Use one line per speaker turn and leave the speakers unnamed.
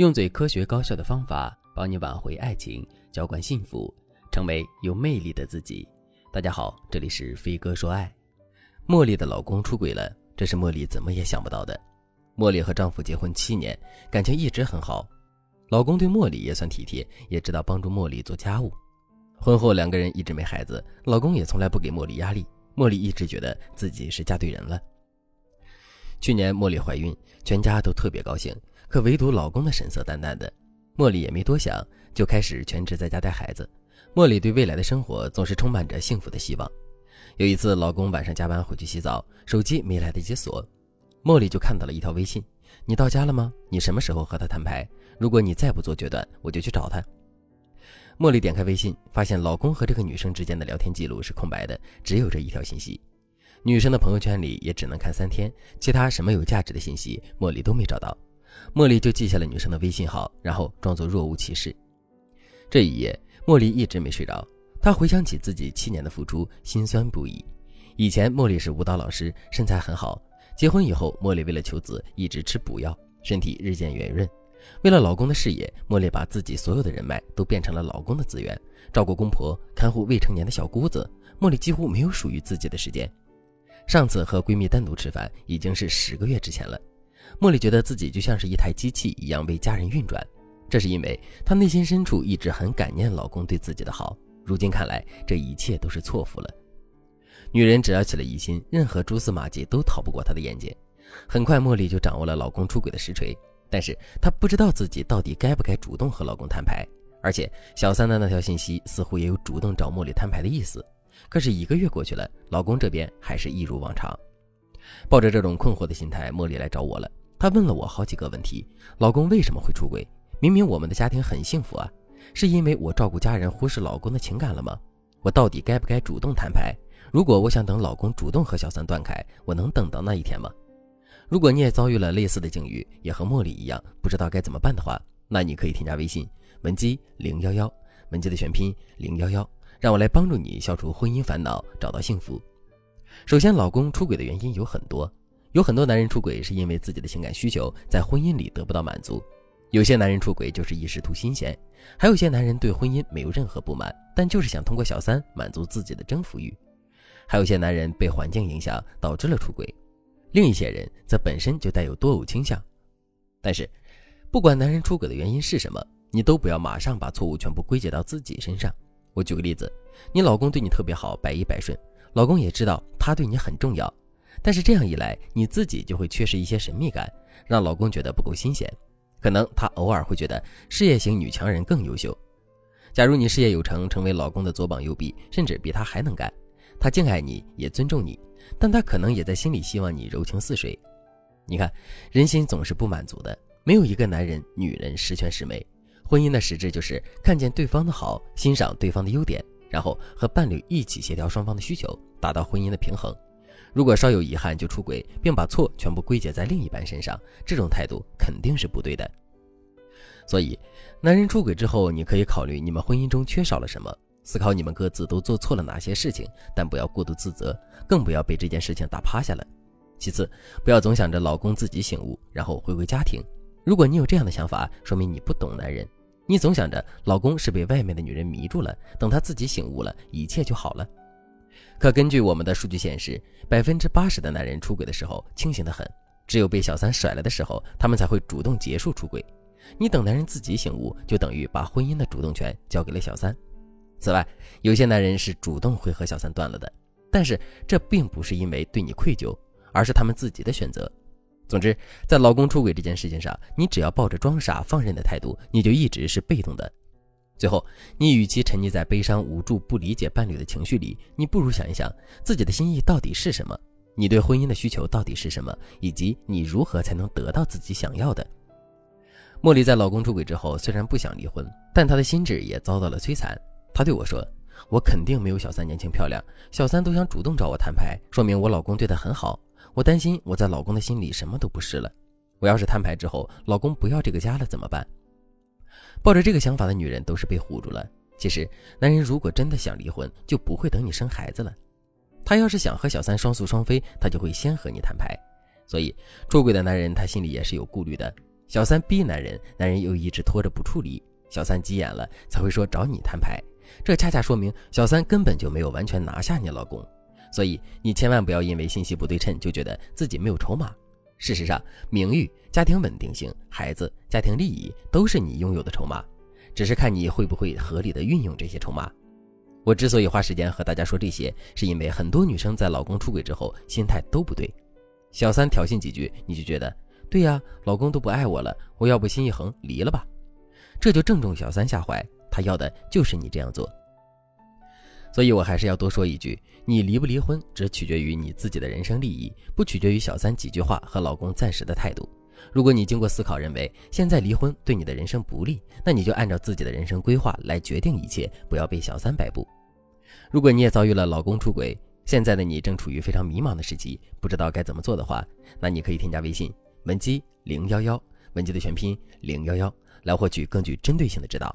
用最科学高效的方法帮你挽回爱情，浇灌幸福，成为有魅力的自己。大家好，这里是飞哥说爱。茉莉的老公出轨了，这是茉莉怎么也想不到的。茉莉和丈夫结婚七年，感情一直很好，老公对茉莉也算体贴，也知道帮助茉莉做家务。婚后两个人一直没孩子，老公也从来不给茉莉压力，茉莉一直觉得自己是嫁对人了。去年茉莉怀孕，全家都特别高兴。可唯独老公的神色淡淡的，茉莉也没多想，就开始全职在家带孩子。茉莉对未来的生活总是充满着幸福的希望。有一次，老公晚上加班回去洗澡，手机没来得及锁，茉莉就看到了一条微信：“你到家了吗？你什么时候和他摊牌？如果你再不做决断，我就去找他。”茉莉点开微信，发现老公和这个女生之间的聊天记录是空白的，只有这一条信息。女生的朋友圈里也只能看三天，其他什么有价值的信息，茉莉都没找到。茉莉就记下了女生的微信号，然后装作若无其事。这一夜，茉莉一直没睡着。她回想起自己七年的付出，心酸不已。以前，茉莉是舞蹈老师，身材很好。结婚以后，茉莉为了求子，一直吃补药，身体日渐圆润。为了老公的事业，茉莉把自己所有的人脉都变成了老公的资源，照顾公婆，看护未成年的小姑子。茉莉几乎没有属于自己的时间。上次和闺蜜单独吃饭，已经是十个月之前了。茉莉觉得自己就像是一台机器一样为家人运转，这是因为她内心深处一直很感念老公对自己的好。如今看来，这一切都是错付了。女人只要起了疑心，任何蛛丝马迹都逃不过她的眼睛。很快，茉莉就掌握了老公出轨的实锤，但是她不知道自己到底该不该主动和老公摊牌。而且，小三的那条信息似乎也有主动找茉莉摊牌的意思。可是一个月过去了，老公这边还是一如往常。抱着这种困惑的心态，茉莉来找我了。她问了我好几个问题：老公为什么会出轨？明明我们的家庭很幸福啊，是因为我照顾家人忽视老公的情感了吗？我到底该不该主动摊牌？如果我想等老公主动和小三断开，我能等到那一天吗？如果你也遭遇了类似的境遇，也和茉莉一样不知道该怎么办的话，那你可以添加微信文姬零幺幺，文姬的全拼零幺幺，让我来帮助你消除婚姻烦恼，找到幸福。首先，老公出轨的原因有很多。有很多男人出轨是因为自己的情感需求在婚姻里得不到满足，有些男人出轨就是一时图新鲜，还有些男人对婚姻没有任何不满，但就是想通过小三满足自己的征服欲，还有些男人被环境影响导致了出轨，另一些人则本身就带有多偶倾向。但是，不管男人出轨的原因是什么，你都不要马上把错误全部归结到自己身上。我举个例子，你老公对你特别好，百依百顺，老公也知道他对你很重要。但是这样一来，你自己就会缺失一些神秘感，让老公觉得不够新鲜。可能他偶尔会觉得事业型女强人更优秀。假如你事业有成，成为老公的左膀右臂，甚至比他还能干，他敬爱你也尊重你，但他可能也在心里希望你柔情似水。你看，人心总是不满足的，没有一个男人、女人十全十美。婚姻的实质就是看见对方的好，欣赏对方的优点，然后和伴侣一起协调双方的需求，达到婚姻的平衡。如果稍有遗憾就出轨，并把错全部归结在另一半身上，这种态度肯定是不对的。所以，男人出轨之后，你可以考虑你们婚姻中缺少了什么，思考你们各自都做错了哪些事情，但不要过度自责，更不要被这件事情打趴下了。其次，不要总想着老公自己醒悟，然后回归家庭。如果你有这样的想法，说明你不懂男人。你总想着老公是被外面的女人迷住了，等他自己醒悟了，一切就好了。可根据我们的数据显示，百分之八十的男人出轨的时候清醒得很，只有被小三甩了的时候，他们才会主动结束出轨。你等男人自己醒悟，就等于把婚姻的主动权交给了小三。此外，有些男人是主动会和小三断了的，但是这并不是因为对你愧疚，而是他们自己的选择。总之，在老公出轨这件事情上，你只要抱着装傻放任的态度，你就一直是被动的。最后，你与其沉溺在悲伤、无助、不理解伴侣的情绪里，你不如想一想自己的心意到底是什么，你对婚姻的需求到底是什么，以及你如何才能得到自己想要的。茉莉在老公出轨之后，虽然不想离婚，但她的心智也遭到了摧残。她对我说：“我肯定没有小三年轻漂亮，小三都想主动找我摊牌，说明我老公对她很好。我担心我在老公的心里什么都不是了。我要是摊牌之后，老公不要这个家了怎么办？”抱着这个想法的女人都是被唬住了。其实，男人如果真的想离婚，就不会等你生孩子了。他要是想和小三双宿双飞，他就会先和你摊牌。所以，出轨的男人他心里也是有顾虑的。小三逼男人，男人又一直拖着不处理，小三急眼了才会说找你摊牌。这恰恰说明小三根本就没有完全拿下你老公。所以你千万不要因为信息不对称就觉得自己没有筹码。事实上，名誉、家庭稳定性、孩子、家庭利益都是你拥有的筹码，只是看你会不会合理的运用这些筹码。我之所以花时间和大家说这些，是因为很多女生在老公出轨之后心态都不对。小三挑衅几句，你就觉得对呀，老公都不爱我了，我要不心一横离了吧？这就正中小三下怀，他要的就是你这样做。所以我还是要多说一句：你离不离婚，只取决于你自己的人生利益，不取决于小三几句话和老公暂时的态度。如果你经过思考认为现在离婚对你的人生不利，那你就按照自己的人生规划来决定一切，不要被小三摆布。如果你也遭遇了老公出轨，现在的你正处于非常迷茫的时期，不知道该怎么做的话，那你可以添加微信文姬零幺幺，文姬的全拼零幺幺，来获取更具针对性的指导。